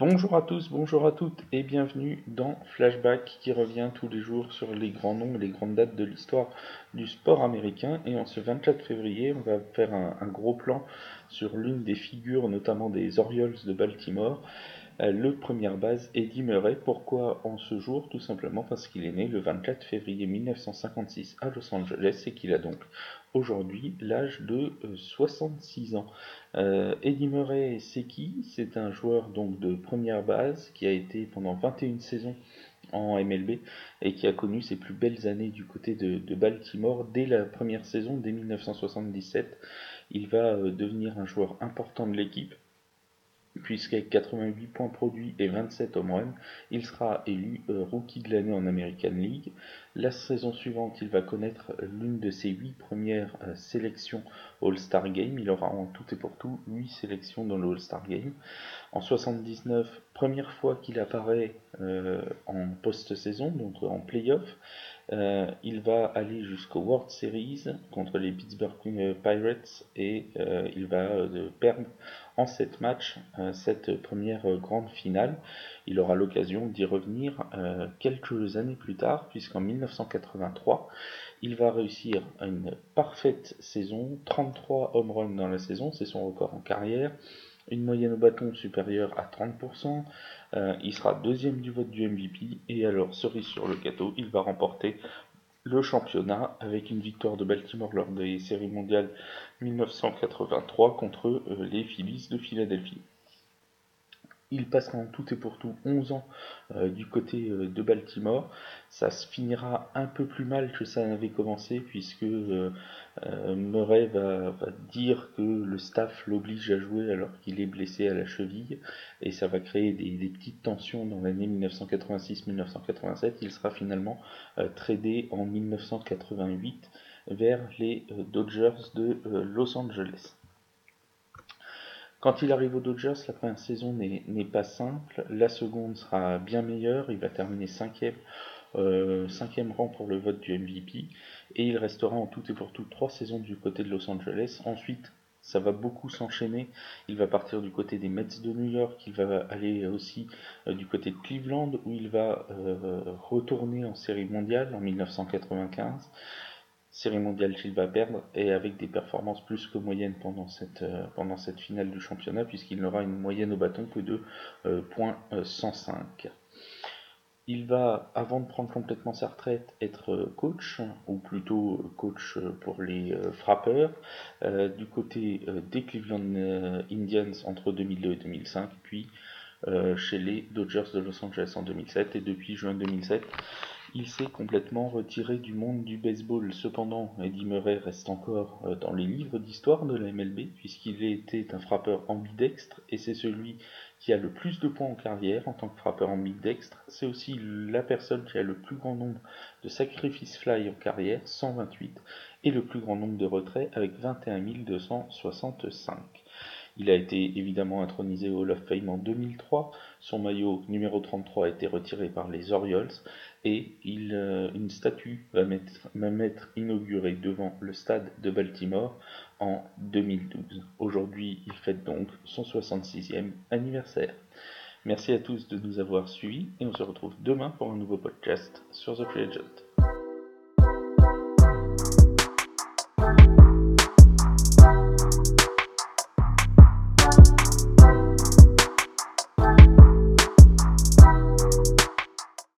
Bonjour à tous, bonjour à toutes et bienvenue dans Flashback qui revient tous les jours sur les grands noms et les grandes dates de l'histoire du sport américain. Et en ce 24 février, on va faire un, un gros plan sur l'une des figures, notamment des Orioles de Baltimore, le première base Eddie Murray. Pourquoi en ce jour? Tout simplement parce qu'il est né le 24 février 1956 à Los Angeles et qu'il a donc aujourd'hui l'âge de 66 euh, ans. Euh, Eddie Murray, c'est qui? C'est un joueur donc de première base qui a été pendant 21 saisons en MLB et qui a connu ses plus belles années du côté de, de Baltimore dès la première saison, dès 1977. Il va devenir un joueur important de l'équipe puisqu'avec 88 points produits et 27 home runs, il sera élu euh, rookie de l'année en American League. La saison suivante, il va connaître l'une de ses 8 premières euh, sélections All-Star Game. Il aura en tout et pour tout 8 sélections dans le All-Star Game. En 79, première fois qu'il apparaît euh, en post-saison, donc en playoff. Il va aller jusqu'au World Series contre les Pittsburgh Pirates et il va perdre en 7 matchs euh, cette première euh, grande finale. Il aura l'occasion d'y revenir euh, quelques années plus tard, puisqu'en 1983, il va réussir une parfaite saison, 33 home runs dans la saison, c'est son record en carrière, une moyenne au bâton supérieure à 30%, il sera deuxième du vote du MVP, et alors cerise sur le gâteau, il va remporter le championnat avec une victoire de Baltimore lors des séries mondiales 1983 contre euh, les Phillies de Philadelphie. Il passera en tout et pour tout 11 ans euh, du côté euh, de Baltimore. Ça se finira un peu plus mal que ça n'avait commencé puisque euh, Murray va, dire que le staff l'oblige à jouer alors qu'il est blessé à la cheville et ça va créer des, des petites tensions dans l'année 1986-1987. Il sera finalement tradé en 1988 vers les Dodgers de Los Angeles. Quand il arrive aux Dodgers, la première saison n'est pas simple. La seconde sera bien meilleure. Il va terminer cinquième, euh, cinquième rang pour le vote du MVP. Et il restera en tout et pour tout trois saisons du côté de Los Angeles. Ensuite, ça va beaucoup s'enchaîner. Il va partir du côté des Mets de New York, il va aller aussi euh, du côté de Cleveland où il va euh, retourner en série mondiale en 1995. Série mondiale qu'il va perdre et avec des performances plus que moyennes pendant cette, euh, pendant cette finale du championnat puisqu'il n'aura une moyenne au bâton que de euh, 105. Euh, il va, avant de prendre complètement sa retraite, être euh, coach, ou plutôt coach pour les frappeurs, du côté des Cleveland Indians entre 2002 et 2005, puis chez les Dodgers de Los Angeles en 2007, et depuis juin 2007, il s'est complètement retiré du monde du baseball. Cependant, Eddie Murray reste encore euh, dans les livres d'histoire de la MLB, puisqu'il était un frappeur ambidextre, et c'est celui qui a le plus de points en carrière en tant que frappeur ambidextre. C'est aussi la personne qui a le plus grand nombre de sacrifices fly en carrière, 128, et le plus grand nombre de retraits avec 21 265. Il a été évidemment intronisé au Hall of Fame en 2003. Son maillot numéro 33 a été retiré par les Orioles et euh, une statue va, va être inaugurée devant le stade de Baltimore en 2012. Aujourd'hui, il fête donc son 66e anniversaire. Merci à tous de nous avoir suivis et on se retrouve demain pour un nouveau podcast sur The Free.